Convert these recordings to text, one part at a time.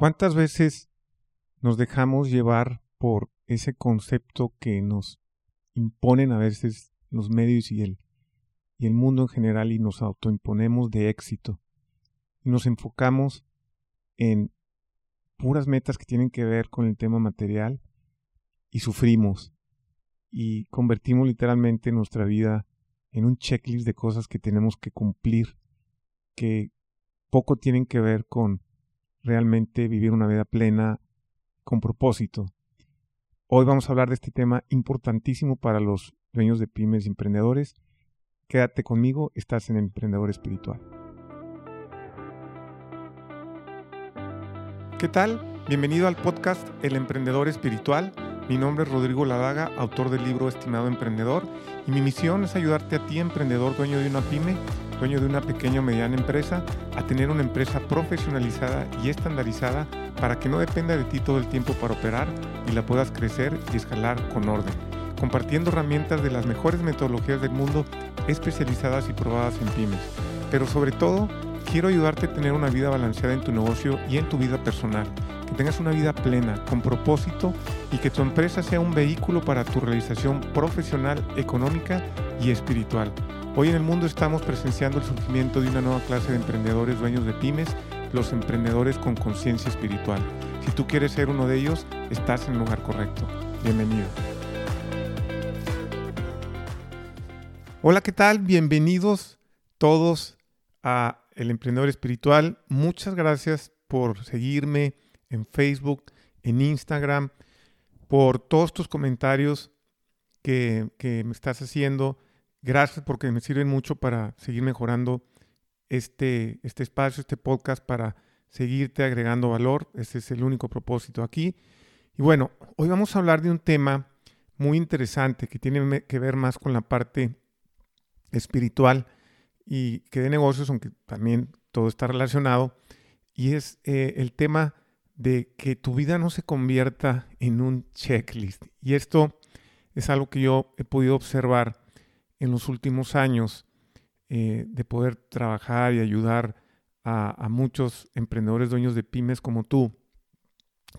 ¿Cuántas veces nos dejamos llevar por ese concepto que nos imponen a veces los medios y el, y el mundo en general y nos autoimponemos de éxito? Y nos enfocamos en puras metas que tienen que ver con el tema material y sufrimos y convertimos literalmente nuestra vida en un checklist de cosas que tenemos que cumplir que poco tienen que ver con realmente vivir una vida plena con propósito. Hoy vamos a hablar de este tema importantísimo para los dueños de pymes y emprendedores. Quédate conmigo, estás en Emprendedor Espiritual. ¿Qué tal? Bienvenido al podcast El Emprendedor Espiritual. Mi nombre es Rodrigo Ladaga, autor del libro Estimado Emprendedor, y mi misión es ayudarte a ti, emprendedor, dueño de una pyme, dueño de una pequeña o mediana empresa, a tener una empresa profesionalizada y estandarizada para que no dependa de ti todo el tiempo para operar y la puedas crecer y escalar con orden, compartiendo herramientas de las mejores metodologías del mundo especializadas y probadas en pymes. Pero sobre todo, quiero ayudarte a tener una vida balanceada en tu negocio y en tu vida personal, que tengas una vida plena, con propósito y que tu empresa sea un vehículo para tu realización profesional, económica y espiritual. Hoy en el mundo estamos presenciando el surgimiento de una nueva clase de emprendedores dueños de pymes, los emprendedores con conciencia espiritual. Si tú quieres ser uno de ellos, estás en el lugar correcto. Bienvenido. Hola, ¿qué tal? Bienvenidos todos a El Emprendedor Espiritual. Muchas gracias por seguirme en Facebook, en Instagram, por todos tus comentarios que, que me estás haciendo Gracias porque me sirven mucho para seguir mejorando este, este espacio, este podcast, para seguirte agregando valor. Ese es el único propósito aquí. Y bueno, hoy vamos a hablar de un tema muy interesante que tiene que ver más con la parte espiritual y que de negocios, aunque también todo está relacionado, y es eh, el tema de que tu vida no se convierta en un checklist. Y esto es algo que yo he podido observar en los últimos años eh, de poder trabajar y ayudar a, muchos emprendedores dueños de pymes como tú,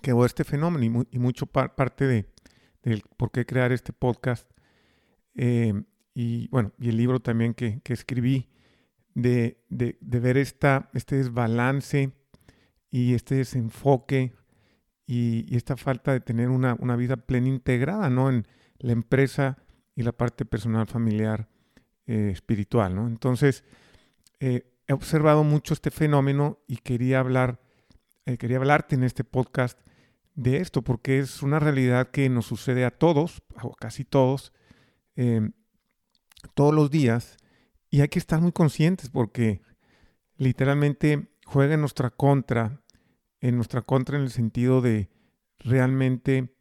que veo este fenómeno y, mucho parte de, por qué crear este podcast eh, y bueno, y el libro también que, escribí de, ver esta, este desbalance y este desenfoque y, esta falta de tener una, vida plena integrada ¿no? en la empresa y la parte personal, familiar, eh, espiritual. ¿no? Entonces, eh, he observado mucho este fenómeno y quería hablar, eh, quería hablarte en este podcast de esto, porque es una realidad que nos sucede a todos, o casi todos, todos los días, y hay que estar muy conscientes porque literalmente juega en nuestra contra, en nuestra contra en el sentido de realmente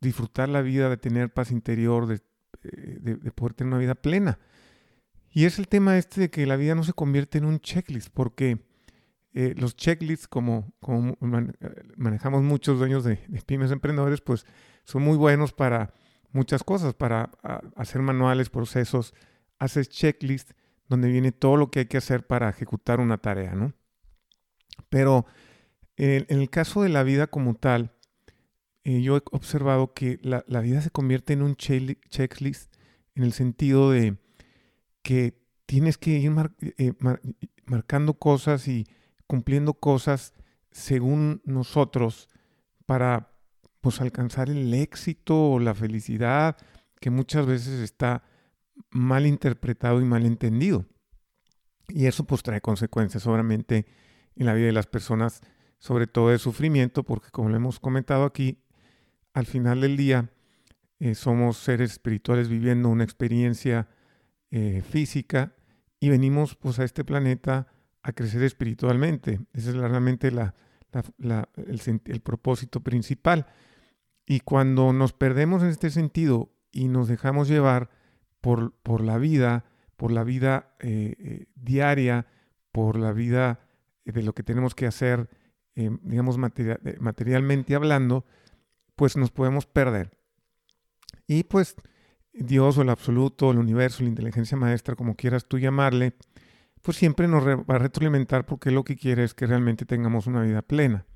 disfrutar la vida, de tener paz interior, eh, de, poder tener una vida plena. Y es el tema este de que la vida no se convierte en un checklist, porque eh, los checklists, como, manejamos muchos dueños de, pymes emprendedores, pues son muy buenos para muchas cosas, para hacer manuales, procesos, haces checklist donde viene todo lo que hay que hacer para ejecutar una tarea, ¿no? Pero en el caso de la vida como tal, eh, yo he observado que la, vida se convierte en un checklist en el sentido de que tienes que ir eh, marcando cosas y cumpliendo cosas según nosotros para pues, alcanzar el éxito o la felicidad que muchas veces está mal interpretado y mal entendido. Y eso pues trae consecuencias obviamente en la vida de las personas, sobre todo de sufrimiento, porque como lo hemos comentado aquí, al final del día eh, somos seres espirituales viviendo una experiencia eh, física y venimos pues a este planeta a crecer espiritualmente. Ese es realmente el, propósito principal. Y cuando nos perdemos en este sentido y nos dejamos llevar por, por la vida, por la vida eh, diaria, por la vida de lo que tenemos que hacer, digamos, materialmente hablando, pues nos podemos perder. Y pues Dios o el absoluto, el universo, la inteligencia maestra, como quieras tú llamarle, pues siempre nos va a retroalimentar porque lo que quiere es que realmente tengamos una vida plena.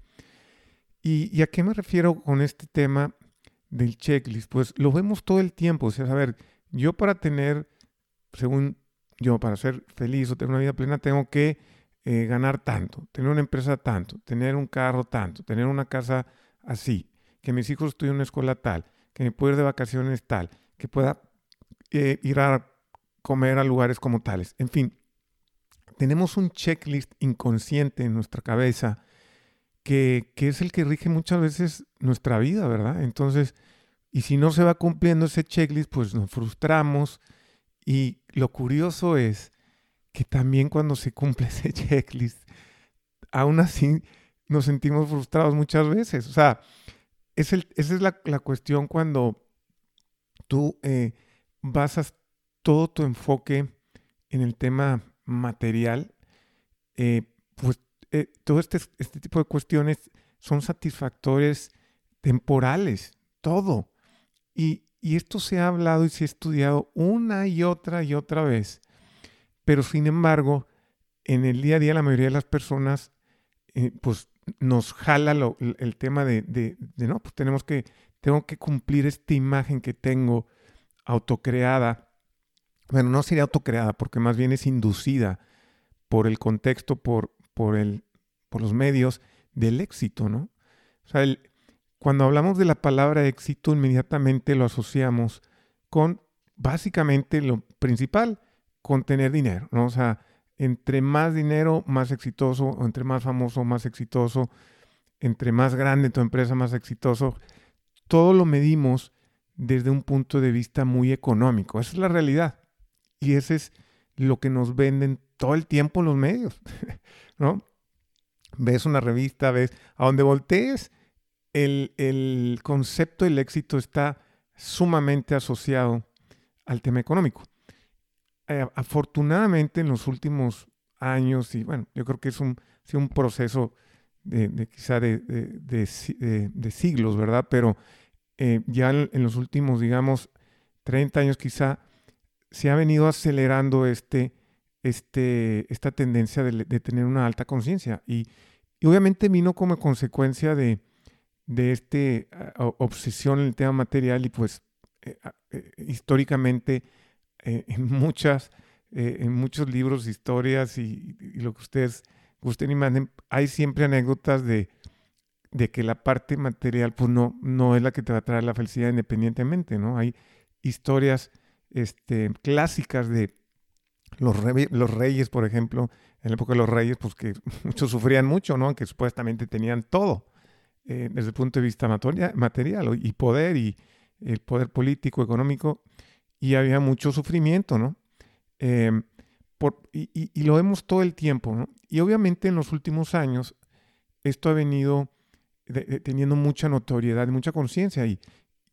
¿Y, a qué me refiero con este tema del checklist? Pues lo vemos todo el tiempo. O sea, a ver, yo para tener, según yo, para ser feliz o tener una vida plena, tengo que eh, ganar tanto, tener una empresa tanto, tener un carro tanto, tener una casa así, que mis hijos estudien en una escuela tal, que me pueda ir de vacaciones tal, que pueda eh, ir a comer a lugares como tales. En fin, tenemos un checklist inconsciente en nuestra cabeza que, es el que rige muchas veces nuestra vida, ¿verdad? Entonces, y si no se va cumpliendo ese checklist, pues nos frustramos. Y lo curioso es que también cuando se cumple ese checklist, aún así nos sentimos frustrados muchas veces. O sea, es esa es la, cuestión cuando tú eh, basas todo tu enfoque en el tema material, eh, pues eh, todo este, este tipo de cuestiones son satisfactores temporales, todo. Y, esto se ha hablado y se ha estudiado una y otra y otra vez. Pero sin embargo, en el día a día la mayoría de las personas, eh, pues nos jala el tema de, no, pues tenemos que, tengo que cumplir esta imagen que tengo autocreada bueno, no sería autocreada, porque más bien es inducida por el contexto, por, por, el, por los medios del éxito, ¿no? O sea, cuando hablamos de la palabra éxito, inmediatamente lo asociamos con básicamente lo principal, con tener dinero, ¿no? O sea, entre más dinero, más exitoso, entre más famoso, más exitoso, entre más grande tu empresa, más exitoso. Todo lo medimos desde un punto de vista muy económico. Esa es la realidad. Y ese es lo que nos venden todo el tiempo los medios, ¿no? Ves una revista, ves, a donde voltees, el, concepto del éxito está sumamente asociado al tema económico. Eh, afortunadamente en los últimos años, y bueno, yo creo que es un, un proceso de, quizá de, siglos, ¿verdad? Pero eh, ya en, los últimos, digamos, 30 años quizá, se ha venido acelerando este, este, esta tendencia de, tener una alta conciencia. Y, obviamente vino como consecuencia de, de este obsesión en el tema material y pues eh, eh, históricamente eh, en muchas en muchos libros, historias y, lo que ustedes gusten y manden, hay siempre anécdotas de, de que la parte material pues no, no es la que te va a traer la felicidad independientemente, ¿no? Hay historias este, clásicas de los, los reyes, por ejemplo, en la época de los reyes, pues que muchos sufrían mucho, ¿no? Aunque supuestamente tenían todo eh, desde el punto de vista material y poder y el poder político, económico, y había mucho sufrimiento, ¿no? Em, y, lo vemos todo el tiempo, ¿no? Y obviamente en los últimos años esto ha venido teniendo mucha notoriedad, mucha conciencia y,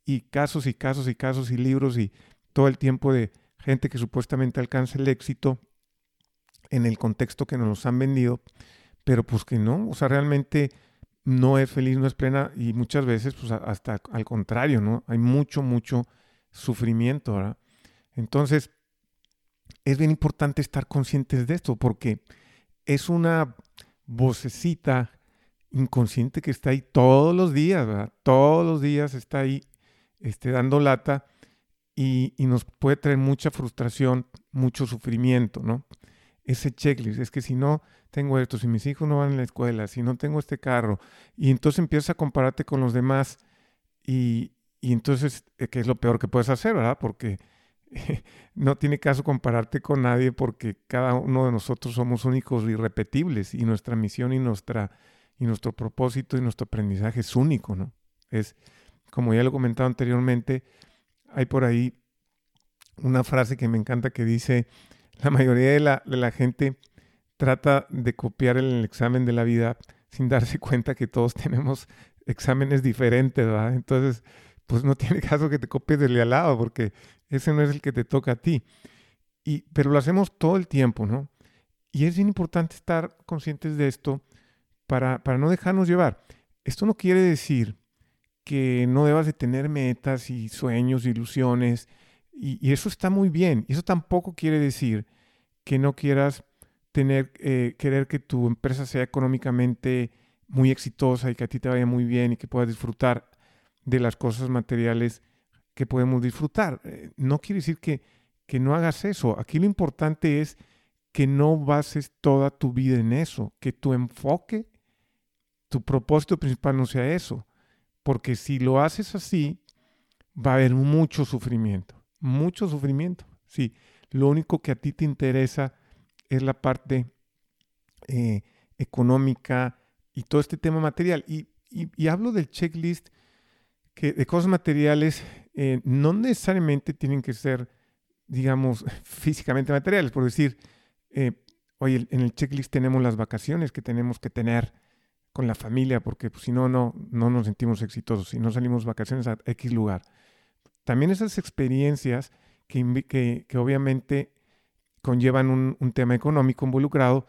y casos y casos y casos y libros y todo el tiempo de gente que supuestamente alcanza el éxito en el contexto que nos los han vendido, pero pues que no, o sea, realmente no es feliz, no es plena y muchas veces pues hasta al contrario, ¿no? Hay mucho, mucho sufrimiento, ¿verdad? Entonces, es bien importante estar conscientes de esto porque es una vocecita inconsciente que está ahí todos los días, ¿verdad? Todos los días está ahí este, dando lata y, nos puede traer mucha frustración, mucho sufrimiento, ¿no? Ese checklist, es que si no tengo esto, si mis hijos no van a la escuela, si no tengo este carro, y entonces empiezas a compararte con los demás y, y entonces, eh, ¿qué es lo peor que puedes hacer, verdad? Porque no tiene caso compararte con nadie porque cada uno de nosotros somos únicos y irrepetibles y nuestra misión y, nuestra, y nuestro propósito y nuestro aprendizaje es único, ¿no? Es, como ya lo he comentado anteriormente, hay por ahí una frase que me encanta que dice, la mayoría de la, gente trata de copiar el examen de la vida sin darse cuenta que todos tenemos exámenes diferentes, ¿verdad? Entonces, pues no tiene caso que te copies del de al lado, porque ese no es el que te toca a ti. Y, pero lo hacemos todo el tiempo, ¿no? Y es bien importante estar conscientes de esto para, para no dejarnos llevar. Esto no quiere decir que no debas de tener metas y sueños, ilusiones, y, eso está muy bien. Y eso tampoco quiere decir que no quieras tener, eh, querer que tu empresa sea económicamente muy exitosa y que a ti te vaya muy bien y que puedas disfrutar de las cosas materiales que podemos disfrutar. Eh, no quiere decir que, que no hagas eso. Aquí lo importante es que no bases toda tu vida en eso, que tu enfoque, tu propósito principal no sea eso. Porque si lo haces así, va a haber mucho sufrimiento, mucho sufrimiento. Sí, lo único que a ti te interesa es la parte eh, económica y todo este tema material. Y, hablo del checklist que de cosas materiales eh, no necesariamente tienen que ser, digamos, físicamente materiales. Por decir, eh, oye, en el checklist tenemos las vacaciones que tenemos que tener con la familia, porque pues, si no, no, no nos sentimos exitosos, si no salimos vacaciones a X lugar. También esas experiencias que, que, obviamente conllevan un, un, tema económico involucrado,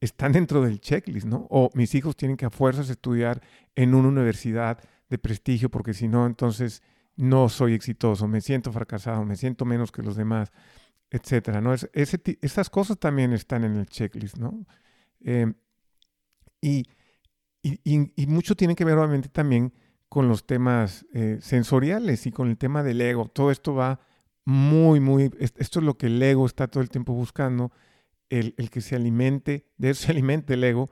están dentro del checklist, ¿no? O mis hijos tienen que a fuerzas estudiar en una universidad de prestigio, porque si no, entonces no soy exitoso, me siento fracasado, me siento menos que los demás, etcétera, ¿no? Es, ese, esas cosas también están en el checklist, ¿no? Eh, y, y, y, mucho tiene que ver obviamente también con los temas eh, sensoriales y con el tema del ego. Todo esto va muy, muy, esto es lo que el ego está todo el tiempo buscando, el, el que se alimente, de eso se alimente el ego,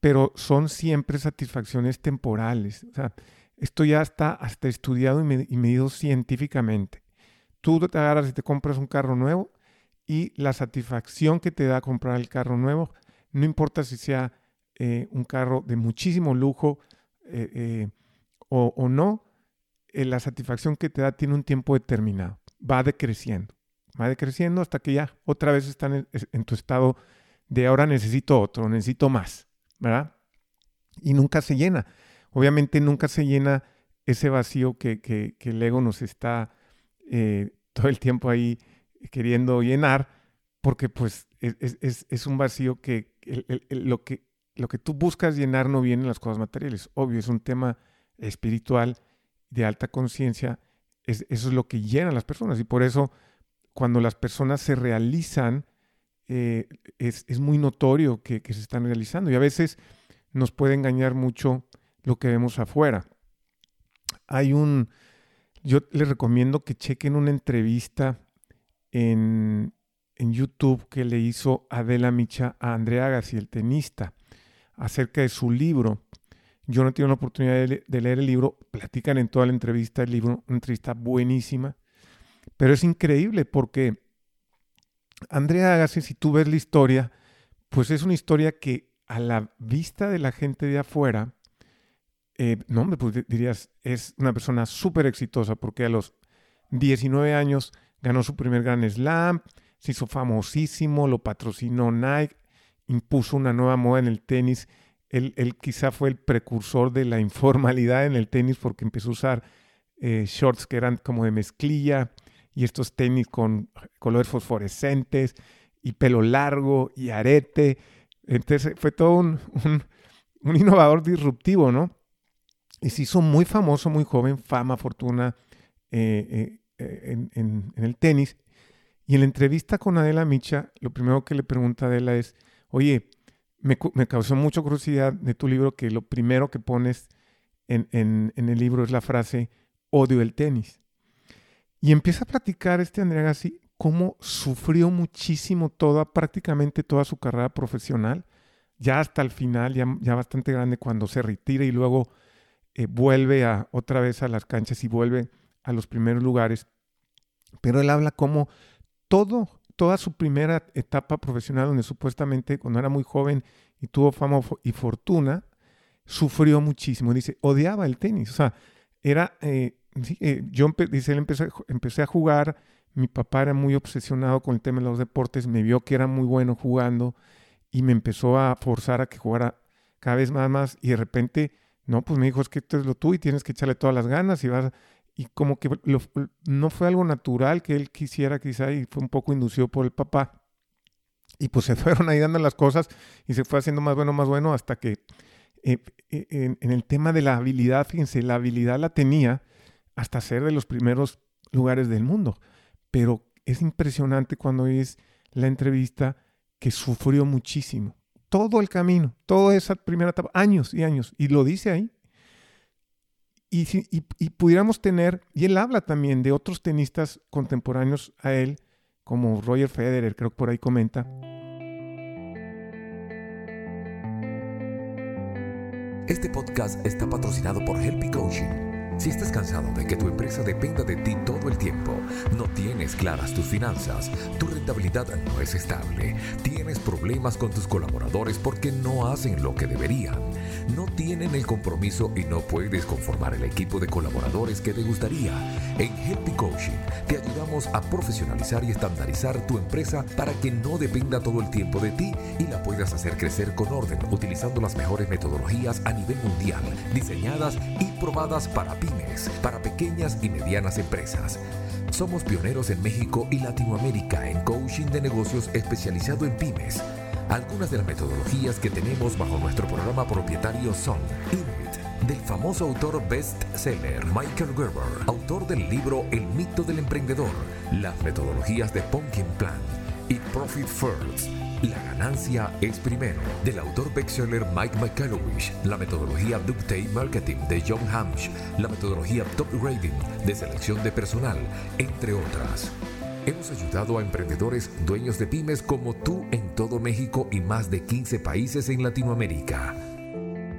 pero son siempre satisfacciones temporales. O sea, esto ya está hasta estudiado y, medido científicamente. Tú te agarras y te compras un carro nuevo y la satisfacción que te da comprar el carro nuevo, no importa si sea eh, un carro de muchísimo lujo, eh, o, no, eh, la satisfacción que te da tiene un tiempo determinado. Va decreciendo. Va decreciendo hasta que ya otra vez están en, tu estado de ahora necesito otro, necesito más, ¿verdad? Y nunca se llena. Obviamente nunca se llena ese vacío que, que, el ego nos está eh, todo el tiempo ahí queriendo llenar, porque pues es, es, un vacío que, lo que lo que tú buscas llenar no viene en las cosas materiales. Obvio, es un tema espiritual de alta conciencia, es, eso es lo que llena a las personas. Y por eso cuando las personas se realizan, eh, es, muy notorio que, se están realizando. Y a veces nos puede engañar mucho lo que vemos afuera. Hay un, yo les recomiendo que chequen una entrevista en, en YouTube que le hizo Adela Micha a Andrea Agassi, el tenista, acerca de su libro yo no he tenido la oportunidad de, leer el libro, platican en toda la entrevista el libro, una entrevista buenísima, pero es increíble porque Andrea Agassi, si tú ves la historia, pues es una historia que a la vista de la gente de afuera, eh, no, hombre, pues dirías, es una persona súper exitosa porque a los 19 años ganó su primer Gran Slam, se hizo famosísimo, lo patrocinó Nike, impuso una nueva moda en el tenis él, quizá fue el precursor de la informalidad en el tenis porque empezó a usar eh, shorts que eran como de mezclilla y estos tenis con colores fosforescentes y pelo largo y arete. Entonces fue todo un, innovador disruptivo, ¿no? Y se hizo muy famoso, muy joven, fama, fortuna eh, eh, en, el tenis. Y en la entrevista con Adela Micha, lo primero que le pregunta Adela es, oye, me, causó mucha curiosidad de tu libro que lo primero que pones en, el libro es la frase odio el tenis. Y empieza a platicar este Andrea Gassi cómo sufrió muchísimo toda, prácticamente toda su carrera profesional, ya hasta el final, ya, ya bastante grande, cuando se retira y luego eh, vuelve a, otra vez a las canchas y vuelve a los primeros lugares. Pero él habla como todo toda su primera etapa profesional, donde supuestamente cuando era muy joven y tuvo fama y fortuna, sufrió muchísimo. Dice, odiaba el tenis. O sea, era, eh, eh, yo dice, él empecé, empecé a jugar, mi papá era muy obsesionado con el tema de los deportes, me vio que era muy bueno jugando y me empezó a forzar a que jugara cada vez más, más y de repente, no, pues me dijo, es que esto es lo tú y tienes que echarle todas las ganas y vas y como que no fue algo natural que él quisiera quizá y fue un poco inducido por el papá. Y pues se fueron ahí dando las cosas y se fue haciendo más bueno, más bueno hasta que eh, eh, en, el tema de la habilidad, fíjense, la habilidad la tenía hasta ser de los primeros lugares del mundo. Pero es impresionante cuando es la entrevista que sufrió muchísimo. Todo el camino, toda esa primera etapa, años y años. Y lo dice ahí. Y, y, pudiéramos tener, y él habla también de otros tenistas contemporáneos a él, como Roger Federer, creo que por ahí comenta. Este podcast está patrocinado por Helpy Coaching si estás cansado de que tu empresa dependa de ti todo el tiempo, no tienes claras tus finanzas, tu rentabilidad no es estable, tienes problemas con tus colaboradores porque no hacen lo que deberían, no tienen el compromiso y no puedes conformar el equipo de colaboradores que te gustaría, en Helpy Coaching te ayudamos a profesionalizar y estandarizar tu empresa para que no dependa todo el tiempo de ti y la puedas hacer crecer con orden utilizando las mejores metodologías a nivel mundial, diseñadas y probadas para ti para pequeñas y medianas empresas. Somos pioneros en México y Latinoamérica en coaching de negocios especializado en pymes. Algunas de las metodologías que tenemos bajo nuestro programa propietario son INRIT, del famoso autor bestseller Michael Gerber, autor del libro El mito del emprendedor, las metodologías de Pumpkin Plan y Profit First la ganancia es primero, del autor bestseller Mike McCallowich, la metodología Ductate Marketing de John Hamsh, la metodología Top Rating de selección de personal, entre otras. Hemos ayudado a emprendedores dueños de pymes como tú en todo México y más de 15 países en Latinoamérica.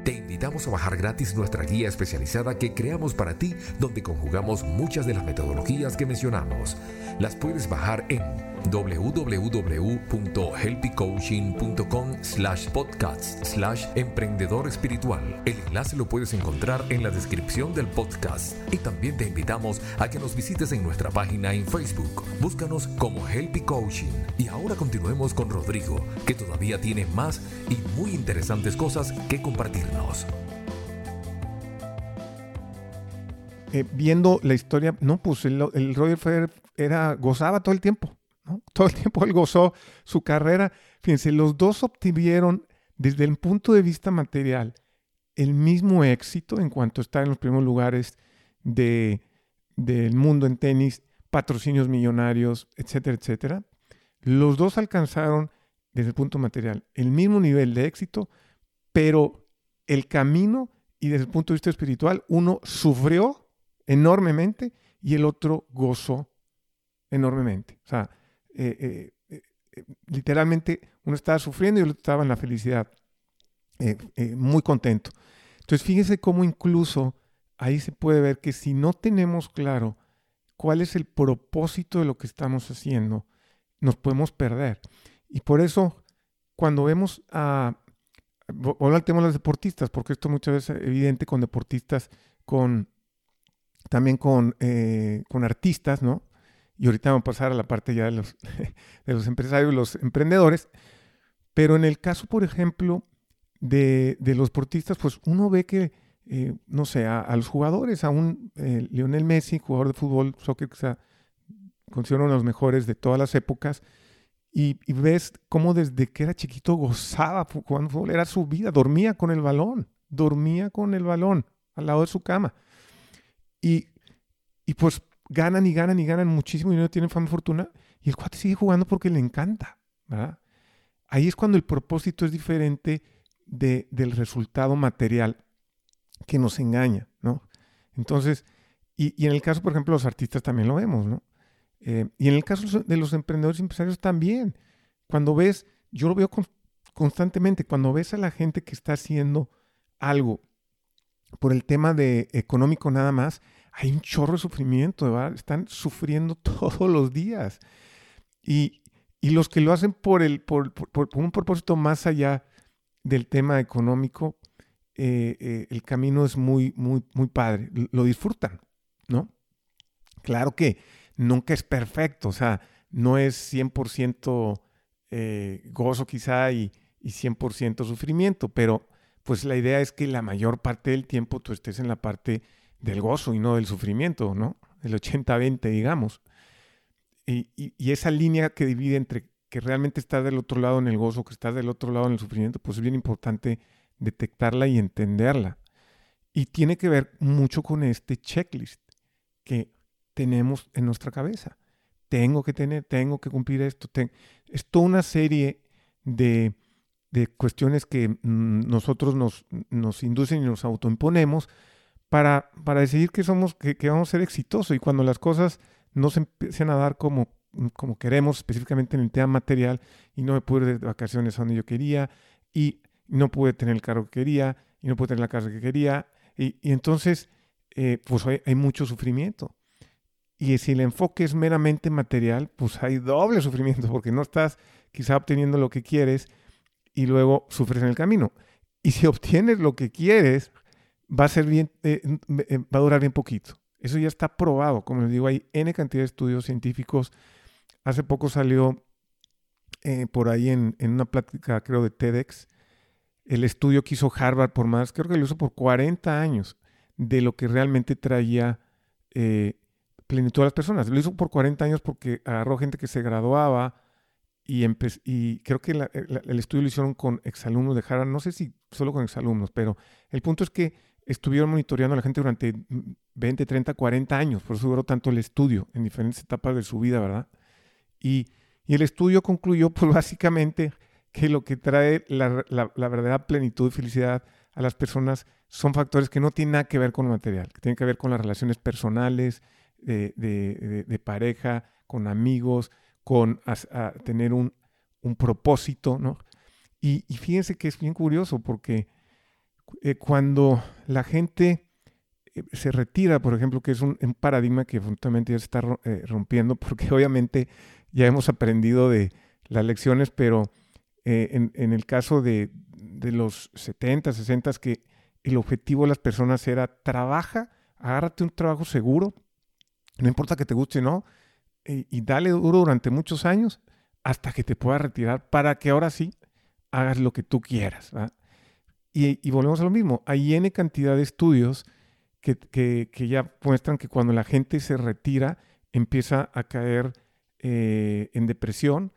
Te invitamos a bajar gratis nuestra guía especializada que creamos para ti, donde conjugamos muchas de las metodologías que mencionamos. Las puedes bajar en www.helpycoaching.com slash podcast slash emprendedor espiritual. El enlace lo puedes encontrar en la descripción del podcast. Y también te invitamos a que nos visites en nuestra página en Facebook. Búscanos como Helpy Coaching. Y ahora continuemos con Rodrigo, que todavía tiene más y muy interesantes cosas que compartirnos. Eh, viendo la historia, no, pues el, Roger Federer era, gozaba todo el tiempo Todo el tiempo él gozó su carrera. Fíjense, los dos obtuvieron desde el punto de vista material el mismo éxito en cuanto a estar en los primeros lugares de, del mundo en tenis, patrocinios millonarios, etcétera, etcétera. Los dos alcanzaron desde el punto material el mismo nivel de éxito, pero el camino y desde el punto de vista espiritual, uno sufrió enormemente y el otro gozó enormemente. O sea, eh, eh, eh, literalmente uno estaba sufriendo y el otro estaba en la felicidad, muy contento. Entonces fíjese cómo incluso ahí se puede ver que si no tenemos claro cuál es el propósito de lo que estamos haciendo, nos podemos perder. Y por eso, cuando vemos a... Volver al tema de los deportistas, porque esto muchas veces es evidente con deportistas, con también con, con artistas, ¿no? y ahorita vamos a pasar a la parte ya de los, de los empresarios los emprendedores, pero en el caso, por ejemplo, de, los deportistas, pues uno ve que, eh, no sé, a, los jugadores, a un eh, Lionel Messi, jugador de fútbol, soccer, que sea, considero uno de los mejores de todas las épocas, y, ves cómo desde que era chiquito gozaba jugando fútbol, era su vida, dormía con el balón, dormía con el balón al lado de su cama. Y, y pues ganan y ganan y ganan muchísimo y no tienen fama y fortuna, y el cuate sigue jugando porque le encanta, Ahí es cuando el propósito es diferente del resultado material que nos engaña, ¿no? Entonces, y, en el caso, por ejemplo, de los artistas también lo vemos, ¿no? Eh, y en el caso de los emprendedores y empresarios también. Cuando ves, yo lo veo constantemente, cuando ves a la gente que está haciendo algo por el tema de económico nada más, hay un chorro de sufrimiento, están sufriendo todos los días. Y, los que lo hacen por, el, por, un propósito más allá del tema económico, eh, eh, el camino es muy, muy, muy padre, lo disfrutan, ¿no? Claro que nunca es perfecto, o sea, no es 100% eh, gozo quizá y, y 100% sufrimiento, pero pues la idea es que la mayor parte del tiempo tú estés en la parte del gozo y no del sufrimiento, ¿no? El 80-20, digamos. Y, esa línea que divide entre que realmente estás del otro lado en el gozo, que estás del otro lado en el sufrimiento, pues es bien importante detectarla y entenderla. Y tiene que ver mucho con este checklist que tenemos en nuestra cabeza. Tengo que tener, tengo que cumplir esto. es toda una serie de, cuestiones que mm, nosotros nos, nos, inducen y nos autoimponemos para, para decidir que, somos, que, vamos a ser exitosos y cuando las cosas no se empiezan a dar como, como queremos, específicamente en el tema material, y no me pude ir de vacaciones donde yo quería, y no pude tener el carro que quería, y no pude tener la casa que quería, y, entonces, eh, pues hay, mucho sufrimiento. Y si el enfoque es meramente material, pues hay doble sufrimiento, porque no estás quizá obteniendo lo que quieres y luego sufres en el camino. Y si obtienes lo que quieres, va a ser bien, eh, eh, va a durar bien poquito. Eso ya está probado. Como les digo, hay N cantidad de estudios científicos. Hace poco salió por ahí en, en, una plática, creo, de TEDx, el estudio que hizo Harvard por más, creo que lo hizo por 40 años, de lo que realmente traía eh, plenitud a las personas. Lo hizo por 40 años porque agarró gente que se graduaba y, y creo que el estudio lo hicieron con exalumnos de Harvard, no sé si solo con exalumnos, pero el punto es que estuvieron monitoreando a la gente durante 20, 30, 40 años, por eso duró tanto el estudio en diferentes etapas de su vida, ¿verdad? Y, y el estudio concluyó, pues básicamente, que lo que trae la, la, verdadera plenitud y felicidad a las personas son factores que no tienen nada que ver con lo material, que tienen que ver con las relaciones personales, de, de, pareja, con amigos, con tener un, un, propósito, ¿no? Y, fíjense que es bien curioso porque eh, cuando la gente eh, se retira, por ejemplo, que es un, paradigma que fundamentalmente ya se está eh, rompiendo, porque obviamente ya hemos aprendido de las lecciones, pero eh, en, el caso de, los 70, 60, que el objetivo de las personas era trabaja, agárrate un trabajo seguro, no importa que te guste o no, y, dale duro durante muchos años hasta que te puedas retirar para que ahora sí hagas lo que tú quieras. Y, volvemos a lo mismo, hay N cantidad de estudios que, que, ya muestran que cuando la gente se retira empieza a caer eh, en depresión,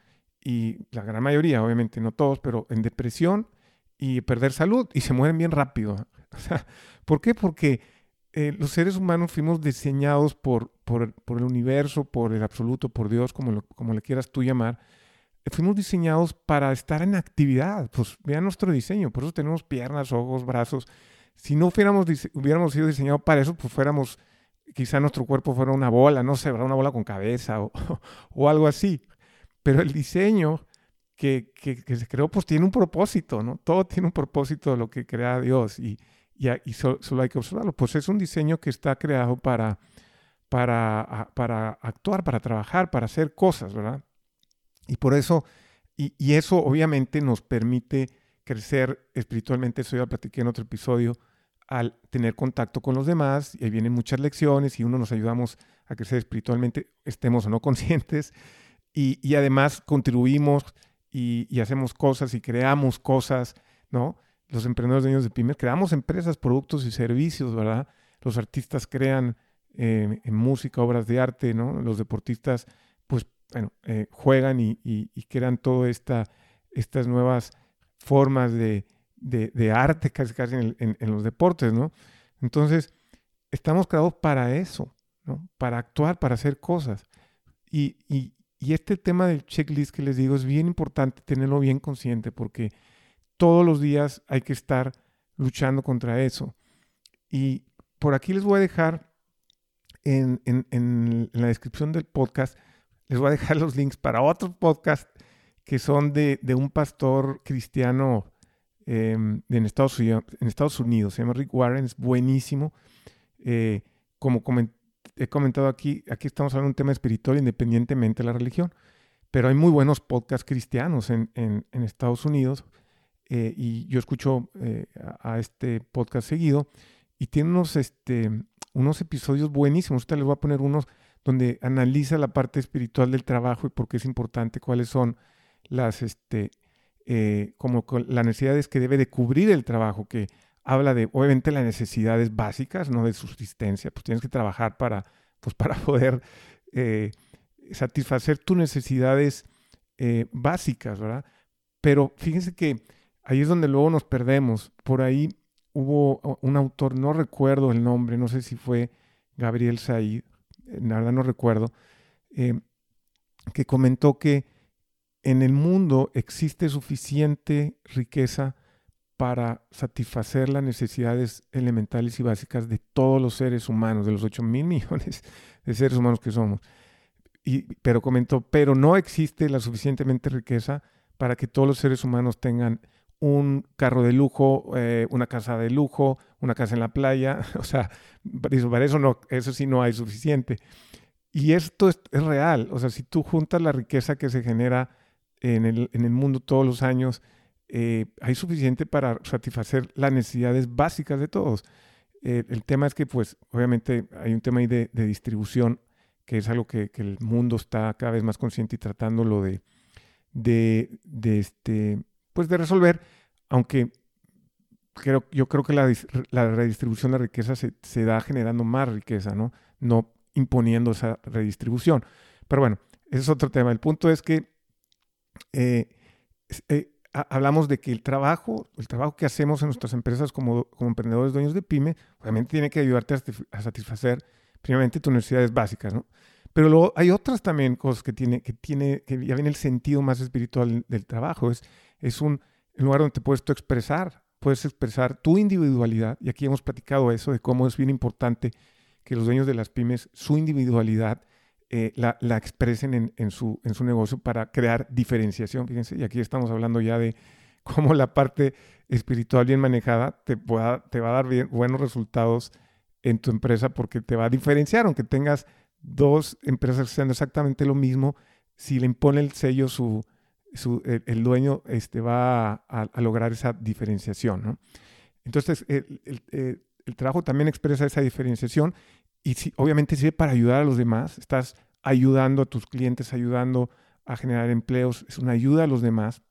y la gran mayoría, obviamente no todos, pero en depresión y perder salud y se mueren bien rápido. ¿Por qué? Porque eh, los seres humanos fuimos diseñados por, por, por, el universo, por el absoluto, por Dios, como, como le quieras tú llamar. Fuimos diseñados para estar en actividad. Pues vean nuestro diseño, por eso tenemos piernas, ojos, brazos. Si no fuéramos, hubiéramos sido diseñados para eso, pues fuéramos, quizá nuestro cuerpo fuera una bola, no sé, una bola con cabeza o, o algo así. Pero el diseño que, se creó, pues tiene un propósito, ¿no? Todo tiene un propósito de lo que crea Dios y, y, solo hay que observarlo. Pues es un diseño que está creado para, para, para actuar, para trabajar, para hacer cosas, ¿verdad? Y por eso, y, y eso obviamente nos permite crecer espiritualmente, eso ya platiqué en otro episodio, al tener contacto con los demás, y ahí vienen muchas lecciones y uno nos ayudamos a crecer espiritualmente, estemos o no conscientes, y, además contribuimos y, hacemos cosas y creamos cosas, ¿no? Los emprendedores de niños de pymes creamos empresas, productos y servicios, ¿verdad? Los artistas crean eh, en música, obras de arte, ¿no? Los deportistas, pues, bueno, eh, juegan y, crean todas esta, estas nuevas formas de, arte casi casi en, los deportes, ¿no? Entonces, estamos creados para eso, ¿no? Para actuar, para hacer cosas. Y, y este tema del checklist que les digo es bien importante tenerlo bien consciente porque todos los días hay que estar luchando contra eso. Y por aquí les voy a dejar en, la descripción del podcast, les voy a dejar los links para otros podcasts que son de, un pastor cristiano em, en, Estados Unidos, en Estados Unidos. Se llama Rick Warren, es buenísimo. Eh, como he comentado aquí, aquí estamos hablando de un tema espiritual independientemente de la religión, pero hay muy buenos podcasts cristianos en, Estados Unidos eh, y yo escucho eh, a, este podcast seguido y tiene unos, este, unos episodios buenísimos. Ahorita les voy a poner unos donde analiza la parte espiritual del trabajo y por qué es importante, cuáles son las, este, eh, como las necesidades que debe de cubrir el trabajo, que habla de, obviamente, las necesidades básicas, no de subsistencia, pues tienes que trabajar para, pues, para poder eh, satisfacer tus necesidades básicas, ¿verdad? Pero fíjense que ahí es donde luego nos perdemos. Por ahí hubo un autor, no recuerdo el nombre, no sé si fue Gabriel Said, la verdad no recuerdo, eh, que comentó que en el mundo existe suficiente riqueza para satisfacer las necesidades elementales y básicas de todos los seres humanos, de los 8 mil millones de seres humanos que somos. Y, pero comentó, pero no existe la suficientemente riqueza para que todos los seres humanos tengan un carro de lujo, eh, una casa de lujo, una casa en la playa. O sea, para eso, no, eso sí no hay suficiente. Y esto es, real. O sea, si tú juntas la riqueza que se genera en el, en el mundo todos los años, eh, hay suficiente para satisfacer las necesidades básicas de todos. Eh, el tema es que, pues, obviamente hay un tema ahí de, distribución, que es algo que, el mundo está cada vez más consciente y tratándolo de, de, de este, pues, de resolver, aunque creo, yo creo que la, redistribución de la riqueza se, da generando más riqueza, ¿no? No imponiendo esa redistribución. Pero bueno, ese es otro tema. El punto es que eh, hablamos de que el trabajo, el trabajo que hacemos en nuestras empresas como, como emprendedores dueños de pyme, obviamente tiene que ayudarte a, satisfacer primeramente tus necesidades básicas, ¿no? Pero luego hay otras también cosas que tiene, que tiene, que ya viene el sentido más espiritual del trabajo. Es, es un lugar donde te puedes tú expresar, puedes expresar tu individualidad. Y aquí hemos platicado eso, de cómo es bien importante que los dueños de las pymes, su individualidad, eh, la, expresen en, su, en su negocio para crear diferenciación. Fíjense, y aquí estamos hablando ya de cómo la parte espiritual bien manejada te, pueda, te va a dar buenos resultados en tu empresa porque te va a diferenciar, aunque tengas dos empresas sean exactamente lo mismo, si le impone el sello su, el, dueño este, va a, lograr esa diferenciación. Entonces, el, el, trabajo también expresa esa diferenciación y si, obviamente sirve para ayudar a los demás. Estás ayudando a tus clientes, ayudando a generar empleos, es una ayuda a los demás.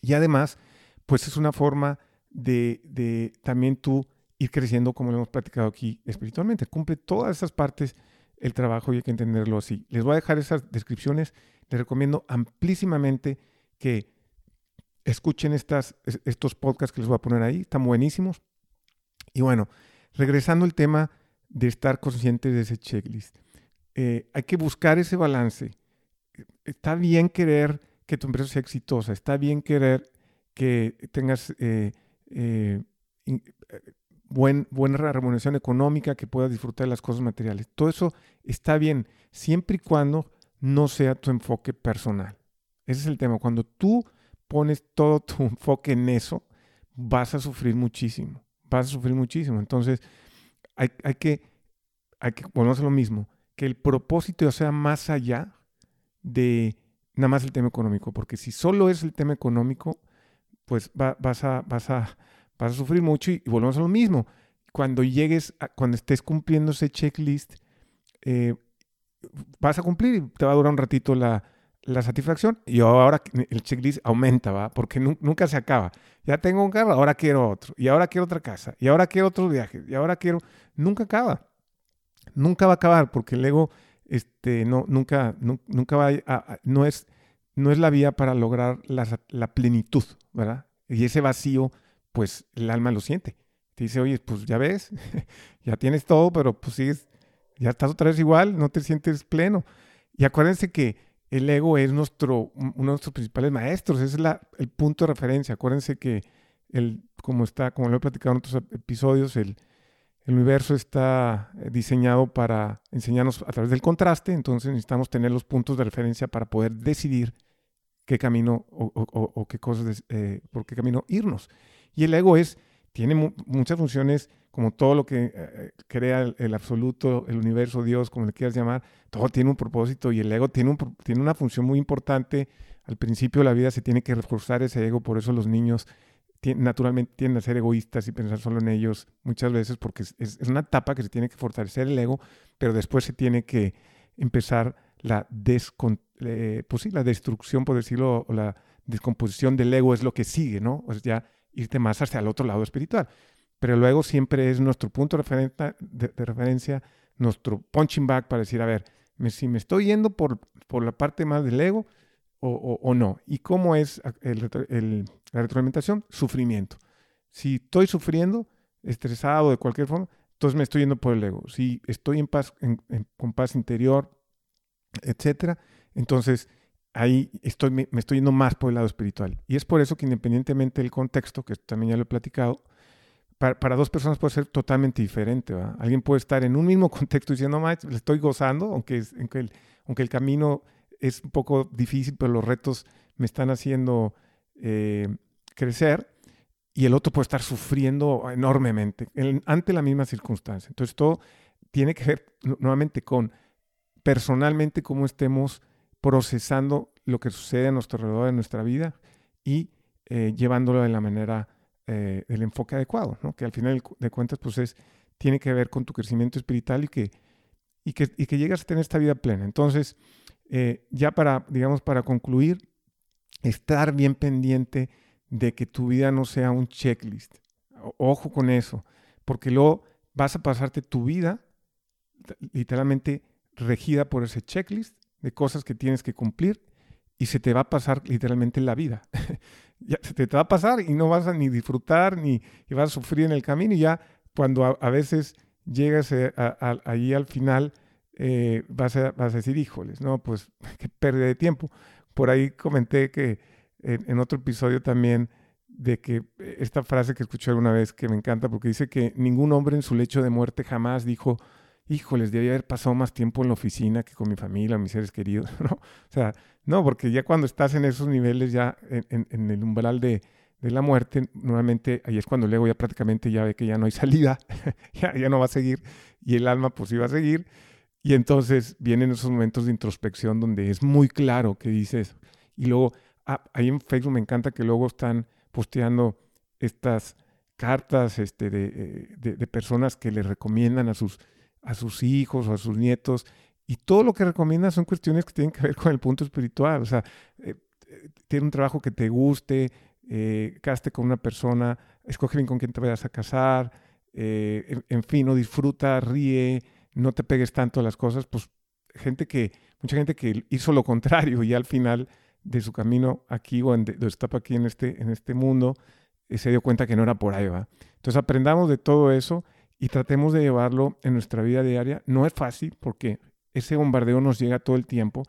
Y además, pues es una forma de, también tú ir creciendo, como lo hemos platicado aquí, espiritualmente. Cumple todas esas partes el trabajo y hay que entenderlo así. Les voy a dejar esas descripciones. Les recomiendo amplísimamente que escuchen estas, estos podcasts que les voy a poner ahí. Están buenísimos. Y bueno, regresando al tema de estar consciente de ese checklist. Eh, hay que buscar ese balance. Está bien querer que tu empresa sea exitosa, está bien querer que tengas eh, eh, buen, buena remuneración económica, que puedas disfrutar de las cosas materiales. Todo eso está bien, siempre y cuando no sea tu enfoque personal. Ese es el tema. Cuando tú pones todo tu enfoque en eso, vas a sufrir muchísimo. Vas a sufrir muchísimo. Entonces, hay, que, hay que, volvemos a lo mismo, que el propósito sea más allá de nada más el tema económico, porque si solo es el tema económico, pues vas, a, vas, a, vas a sufrir mucho y, volvemos a lo mismo. Cuando llegues, cuando estés cumpliendo ese checklist, eh, vas a cumplir y te va a durar un ratito la, la satisfacción y ahora el checklist aumenta, ¿va? Porque nunca se acaba. Ya tengo un carro, ahora quiero otro, y ahora quiero otra casa, y ahora quiero otro viaje, y ahora quiero... Nunca acaba. Nunca va a acabar porque el ego este, no, nunca, nunca va a, no, es, no es la vía para lograr la, la, plenitud, ¿verdad? Y ese vacío, pues el alma lo siente. Te dice, oye, pues ya ves, ya tienes todo, pero pues sigues, ya estás otra vez igual, no te sientes pleno. Y acuérdense que el ego es nuestro, uno de nuestros principales maestros, es la, el punto de referencia. Acuérdense que, el, como, está, como lo he platicado en otros episodios, el, el universo está eh, diseñado para enseñarnos a través del contraste, entonces necesitamos tener los puntos de referencia para poder decidir qué camino o, qué cosas, eh, por qué camino irnos. Y el ego es, tiene muchas funciones como todo lo que eh, crea el, absoluto, el universo, Dios, como le quieras llamar, todo tiene un propósito y el ego tiene, un, una función muy importante. Al principio de la vida se tiene que reforzar ese ego, por eso los niños naturalmente tienden a ser egoístas y pensar solo en ellos muchas veces porque es, una etapa que se tiene que fortalecer el ego, pero después se tiene que empezar la, eh, pues sí, la destrucción, por decirlo, o la descomposición del ego es lo que sigue, ¿no? O sea, ya irte más hacia el otro lado espiritual pero luego siempre es nuestro punto de, referencia, nuestro punching bag para decir, a ver, si me estoy yendo por, por la parte más del ego o, o, no. ¿Y cómo es el, el, la retroalimentación? Sufrimiento. Si estoy sufriendo, estresado de cualquier forma, entonces me estoy yendo por el ego. Si estoy en paz, en, con paz interior, etcétera, entonces ahí estoy, me, estoy yendo más por el lado espiritual. Y es por eso que independientemente del contexto, que también ya lo he platicado, para, dos personas puede ser totalmente diferente. Alguien puede estar en un mismo contexto diciendo, no, le estoy gozando, aunque, aunque el camino es un poco difícil, pero los retos me están haciendo eh, crecer. Y el otro puede estar sufriendo enormemente ante la misma circunstancia. Entonces, todo tiene que ver nuevamente con personalmente cómo estemos procesando lo que sucede a nuestro alrededor en nuestra vida y eh, llevándolo de la manera, eh, del enfoque adecuado, que al final de cuentas pues es, tiene que ver con tu crecimiento espiritual y que, y que, y que llegas a tener esta vida plena. Entonces, eh, ya para, digamos, para concluir, estar bien pendiente de que tu vida no sea un checklist. ojo con eso, porque luego vas a pasarte tu vida literalmente regida por ese checklist de cosas que tienes que cumplir y se te va a pasar literalmente la vida. ya, se te va a pasar y no vas a ni disfrutar ni y vas a sufrir en el camino y ya cuando a, veces llegas eh, ahí al final eh, vas, a, vas, a, decir, híjoles, no, pues qué pérdida de tiempo. Por ahí comenté que en, otro episodio también de que eh, esta frase que escuché alguna vez que me encanta porque dice que ningún hombre en su lecho de muerte jamás dijo, híjoles, debía haber pasado más tiempo en la oficina que con mi familia, mis seres queridos, ¿no? O sea, no, porque ya cuando estás en esos niveles, ya en, el umbral de, la muerte, nuevamente ahí es cuando luego ya prácticamente ya ve que ya no hay salida, ya, no va a seguir, y el alma pues iba a seguir, y entonces vienen esos momentos de introspección donde es muy claro que dices, y luego, ah, ahí en Facebook me encanta que luego están posteando estas cartas este, de, eh, de, de personas que le recomiendan a sus a sus hijos o a sus nietos. Y todo lo que recomienda son cuestiones que tienen que ver con el punto espiritual. O sea, eh, eh, tiene un trabajo que te guste, eh, caste con una persona, escoge bien con quién te vayas a casar, eh, en, fin, no disfruta, ríe, no te pegues tanto a las cosas. Pues gente que, mucha gente que hizo lo contrario y al final de su camino aquí o en, de, estaba aquí en este, en este mundo, se dio cuenta que no era por ahí, ¿va? Entonces aprendamos de todo eso y tratemos de llevarlo en nuestra vida diaria. No es fácil porque ese bombardeo nos llega todo el tiempo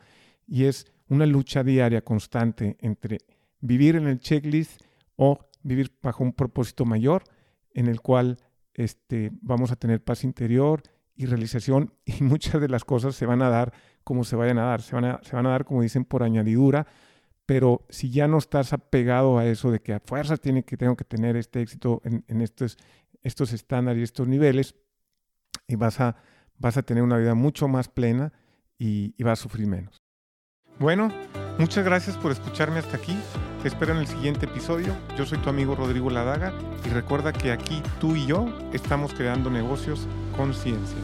y es una lucha diaria constante entre vivir en el checklist o vivir bajo un propósito mayor en el cual este, vamos a tener paz interior y realización y muchas de las cosas se van a dar como se vayan a dar, se van a, se van a dar como dicen por añadidura, pero si ya no estás apegado a eso de que a fuerza tiene que, tengo que tener este éxito en, en estos, estos estándares y estos niveles y vas a, vas a tener una vida mucho más plena y, y vas a sufrir menos. Bueno, muchas gracias por escucharme hasta aquí. Te espero en el siguiente episodio. Yo soy tu amigo Rodrigo Ladaga y recuerda que aquí tú y yo estamos creando negocios con ciencia.